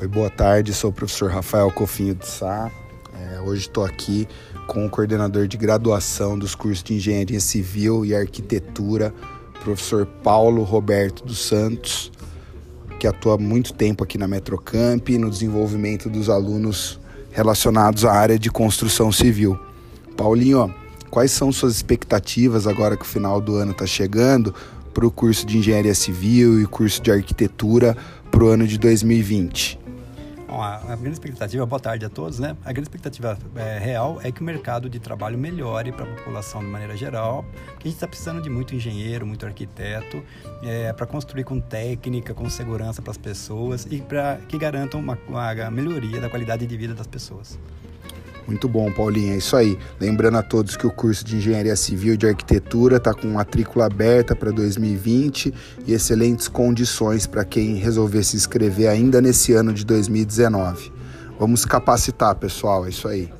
Oi, boa tarde. Sou o professor Rafael Cofinho de Sá. É, hoje estou aqui com o coordenador de graduação dos cursos de Engenharia Civil e Arquitetura, professor Paulo Roberto dos Santos, que atua há muito tempo aqui na Metrocamp no desenvolvimento dos alunos relacionados à área de construção civil. Paulinho, quais são suas expectativas agora que o final do ano está chegando para o curso de Engenharia Civil e curso de Arquitetura para o ano de 2020? Bom, a, a, grande expectativa, boa tarde a todos, né? A grande expectativa é, real é que o mercado de trabalho melhore para a população de maneira geral, que a gente está precisando de muito engenheiro, muito arquiteto, é, para construir com técnica, com segurança para as pessoas e para que garantam uma, uma melhoria da qualidade de vida das pessoas. Muito bom, Paulinho, é isso aí. Lembrando a todos que o curso de Engenharia Civil e de Arquitetura está com matrícula aberta para 2020 e excelentes condições para quem resolver se inscrever ainda nesse ano de 2019. Vamos capacitar, pessoal, é isso aí.